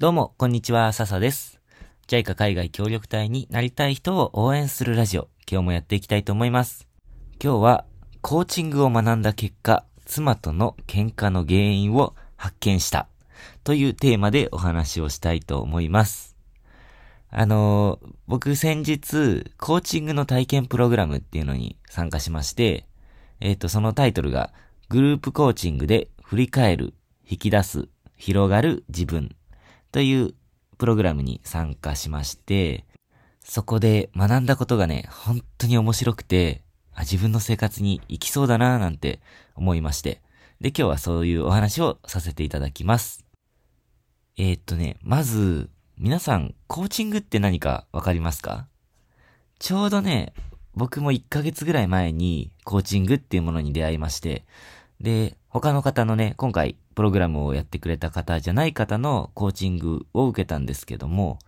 どうも、こんにちは、笹です。JICA 海外協力隊になりたい人を応援するラジオ、今日もやっていきたいと思います。今日は、コーチングを学んだ結果、妻との喧嘩の原因を発見した、というテーマでお話をしたいと思います。あのー僕先日、コーチングの体験プログラムっていうのに参加しまして、えっ、と、そのタイトルが、グループコーチングで振り返る、引き出す、広がる自分というプログラムに参加しまして、そこで学んだことがね、本当に面白くて、自分の生活に生きそうだなぁなんて思いまして。で、今日はそういうお話をさせていただきます。えー、っとね、まず、皆さん、コーチングって何かわかりますか？ちょうどね、僕も1ヶ月ぐらい前にコーチングっていうものに出会いまして、で、他の方のね、今回プログラムをやってくれた方じゃない方のコーチングを受けたんですけども、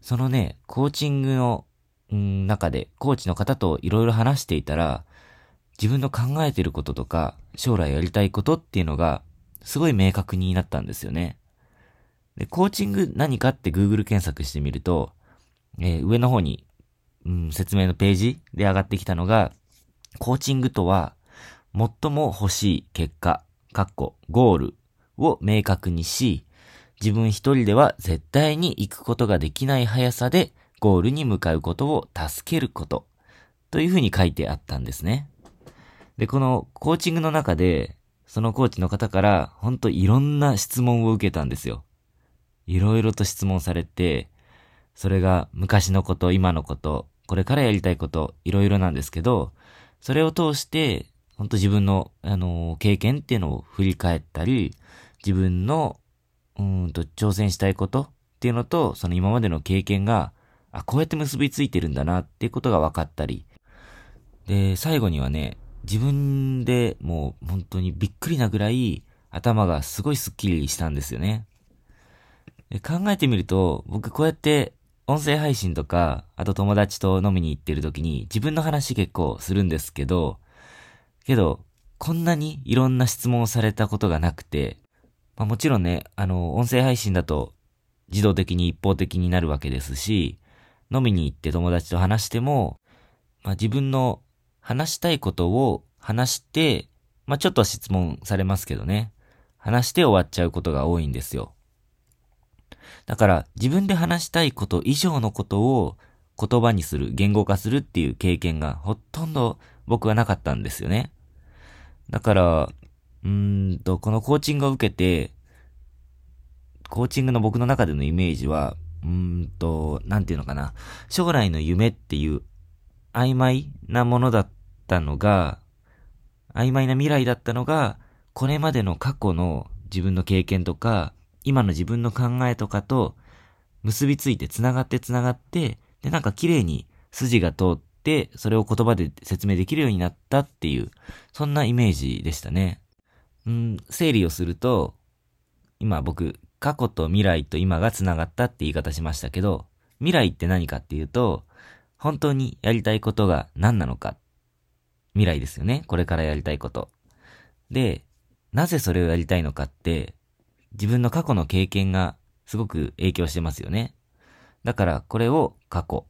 そのね、コーチングの、中で、コーチの方といろいろ話していたら、自分の考えてることとか、将来やりたいことっていうのが、すごい明確になったんですよね。で、コーチング何かって Google 検索してみると、えー上の方に、うん、説明のページで上がってきたのが、コーチングとは、最も欲しい結果、かっこ、ゴールを明確にし、自分一人では絶対に行くことができない速さでゴールに向かうことを助けること、というふうに書いてあったんですね。で、このコーチングの中で、そのコーチの方から、ほんといろんな質問を受けたんですよ。いろいろと質問されて、それが昔のこと、今のこと、これからやりたいこと、いろいろなんですけど、それを通して、本当自分の、あのー経験っていうのを振り返ったり、自分の、うんと、挑戦したいことっていうのと、その今までの経験が、あ、こうやって結びついてるんだなっていうことが分かったり。で、最後にはね、自分でもう本当にびっくりなぐらい頭がすごいスッキリしたんですよね。考えてみると、僕こうやって音声配信とか、あと友達と飲みに行ってる時に自分の話結構するんですけど、けど、こんなにいろんな質問をされたことがなくて、まあもちろんね、あの、音声配信だと自動的に一方的になるわけですし、飲みに行って友達と話しても、まあ自分の話したいことを話して、まあちょっと質問されますけどね、話して終わっちゃうことが多いんですよ。だから自分で話したいこと以上のことを言葉にする、言語化するっていう経験がほとんど僕はなかったんですよね。だから、うんと、このコーチングを受けて、コーチングの僕の中でのイメージは、うんと、なんていうのかな、将来の夢っていう曖昧なものだったのが、曖昧な未来だったのが、これまでの過去の自分の経験とか、今の自分の考えとかと結びついて繋がって繋がって、で、なんか綺麗に筋が通って、それを言葉で説明できるようになったっていう、そんなイメージでしたね。うん、整理をすると、今僕、過去と未来と今が繋がったって言い方しましたけど、未来って何かっていうと、本当にやりたいことが何なのか。未来ですよね。これからやりたいこと。で、なぜそれをやりたいのかって、自分の過去の経験がすごく影響してますよね。だからこれを過去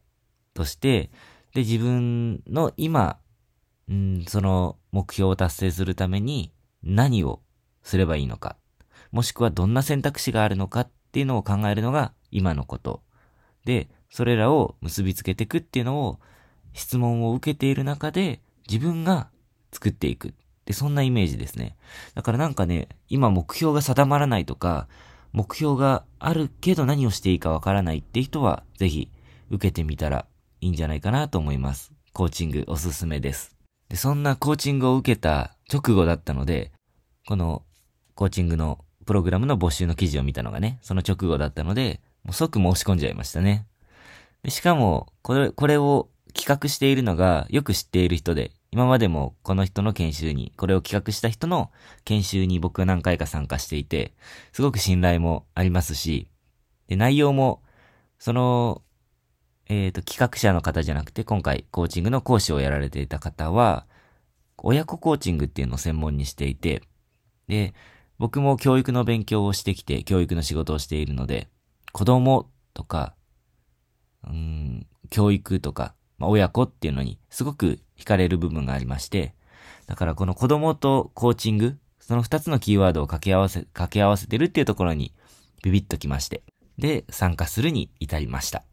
として、で、自分の今、うん、その目標を達成するために何をすればいいのか。もしくはどんな選択肢があるのかっていうのを考えるのが今のこと。で、それらを結びつけていくっていうのを質問を受けている中で自分が作っていく。で、そんなイメージですね。だからなんかね、今目標が定まらないとか、目標があるけど何をしていいかわからないって人は、ぜひ受けてみたらいいんじゃないかなと思います。コーチングおすすめです。で、そんなコーチングを受けた直後だったので、このコーチングのプログラムの募集の記事を見たのがね、その直後だったので、もう即申し込んじゃいましたね。でしかも、これ、これを企画しているのがよく知っている人で、今までもこの人の研修に、これを企画した人の研修に僕は何回か参加していて、すごく信頼もありますし、で、内容も、その、えっ、と、企画者の方じゃなくて、今回コーチングの講師をやられていた方は、親子コーチングっていうのを専門にしていて、で、僕も教育の勉強をしてきて、教育の仕事をしているので、子供とか、うん、教育とか、まあ、親子っていうのにすごく惹かれる部分がありまして、だからこの子供とコーチング、その二つのキーワードを掛け合わせ、掛け合わせてるっていうところにビビッときまして、で、参加するに至りました。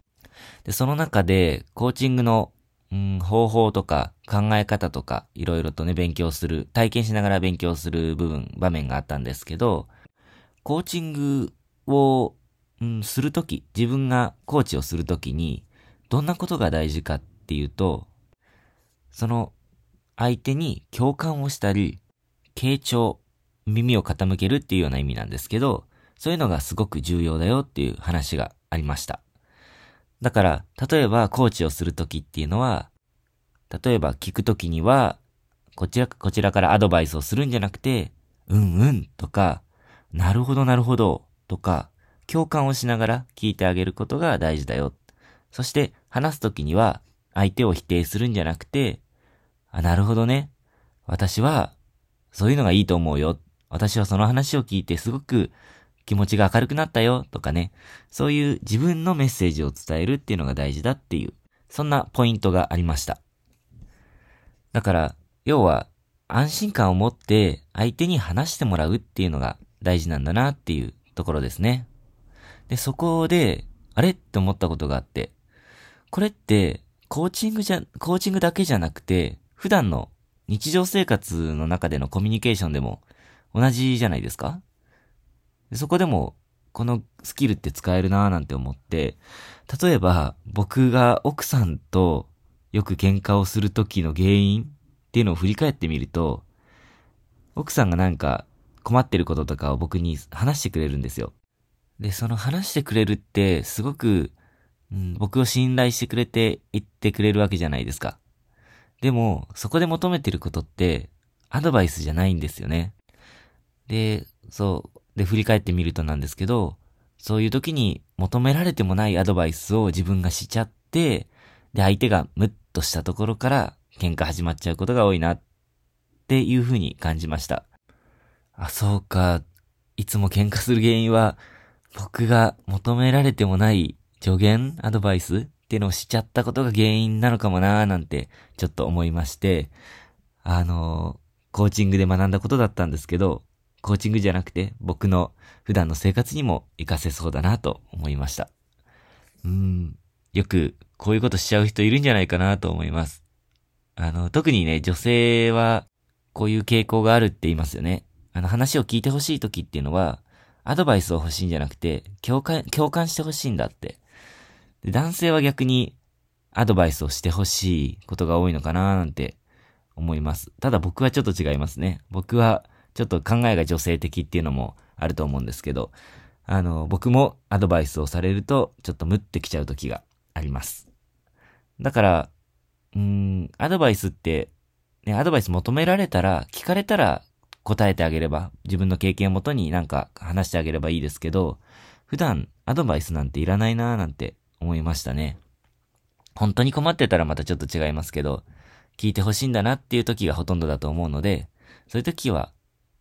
で、その中で、コーチングの、うん、方法とか考え方とか、いろいろとね、勉強する、体験しながら勉強する部分、場面があったんですけど、コーチングを、うん、するとき、自分がコーチをするときに、どんなことが大事かっていうと、その相手に共感をしたり、傾聴、耳を傾けるっていうような意味なんですけど、そういうのがすごく重要だよっていう話がありました。だから、例えばコーチをするときっていうのは、例えば聞くときには、こちら、こちらからアドバイスをするんじゃなくて、うんうんとか、なるほどなるほどとか、共感をしながら聞いてあげることが大事だよ。そして話すときには相手を否定するんじゃなくて、あ、なるほどね。私はそういうのがいいと思うよ。私はその話を聞いてすごく気持ちが明るくなったよとかね。そういう自分のメッセージを伝えるっていうのが大事だっていう、そんなポイントがありました。だから、要は安心感を持って相手に話してもらうっていうのが大事なんだなっていうところですね。で、そこで、あれって思ったことがあって、これって、コーチングじゃ、コーチングだけじゃなくて、普段の日常生活の中でのコミュニケーションでも同じじゃないですかそこでも、このスキルって使えるなーなんて思って、例えば僕が奥さんとよく喧嘩をする時の原因っていうのを振り返ってみると、奥さんがなんか困ってることとかを僕に話してくれるんですよ。で、その話してくれるってすごく、うん、僕を信頼してくれて言ってくれるわけじゃないですか。でも、そこで求めてることって、アドバイスじゃないんですよね。で、そう。で、振り返ってみるとなんですけど、そういう時に求められてもないアドバイスを自分がしちゃって、で、相手がムッとしたところから喧嘩始まっちゃうことが多いなっていう風に感じました。あ、そうか。いつも喧嘩する原因は、僕が求められてもない助言アドバイスっていうのをしちゃったことが原因なのかもなーなんてちょっと思いまして、あのコーチングで学んだことだったんですけど、コーチングじゃなくて僕の普段の生活にも活かせそうだなと思いました。うん、よくこういうことしちゃう人いるんじゃないかなと思います。あの、特にね、女性はこういう傾向があるって言いますよね。あの話を聞いてほしい時っていうのは、アドバイスを欲しいんじゃなくて、共感、共感してほしいんだってで男性は逆にアドバイスをしてほしいことが多いのかななんて思います。ただ僕はちょっと違いますね。僕はちょっと考えが女性的っていうのもあると思うんですけど、あの、僕もアドバイスをされるとちょっとムってきちゃう時があります。だから、うん、アドバイスって、ね、アドバイス求められたら、聞かれたら答えてあげれば、自分の経験をもとになんか話してあげればいいですけど、普段アドバイスなんていらないなーなんて思いましたね。本当に困ってたらまたちょっと違いますけど、聞いてほしいんだなっていう時がほとんどだと思うので、そういう時は、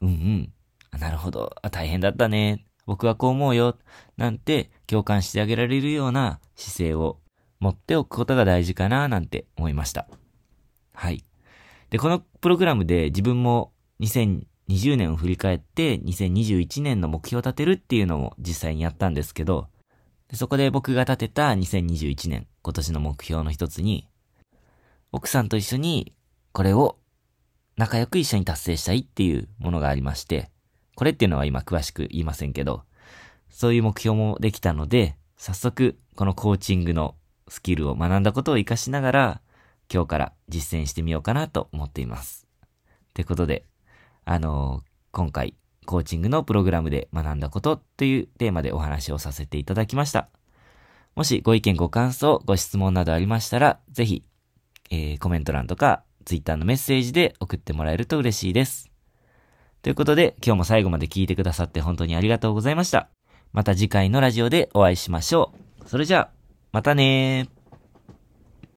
うんうん、あなるほど、あ、大変だったね、僕はこう思うよ、なんて共感してあげられるような姿勢を持っておくことが大事かな、なんて思いました。はい。で、このプログラムで自分も2020年を振り返って2021年の目標を立てるっていうのも実際にやったんですけど、そこで僕が立てた2021年、今年の目標の一つに、奥さんと一緒にこれを仲良く一緒に達成したいっていうものがありまして、これっていうのは今詳しく言いませんけど、そういう目標もできたので、早速このコーチングのスキルを学んだことを活かしながら、今日から実践してみようかなと思っています。ってことで、あのー、今回コーチングのプログラムで学んだことというテーマでお話をさせていただきました。もしご意見ご感想、ご質問などありましたら、ぜひ、えー、コメント欄とか、ツイッターのメッセージで送ってもらえると嬉しいです。ということで、今日も最後まで聞いてくださって本当にありがとうございました。また次回のラジオでお会いしましょう。それじゃあ、またねー。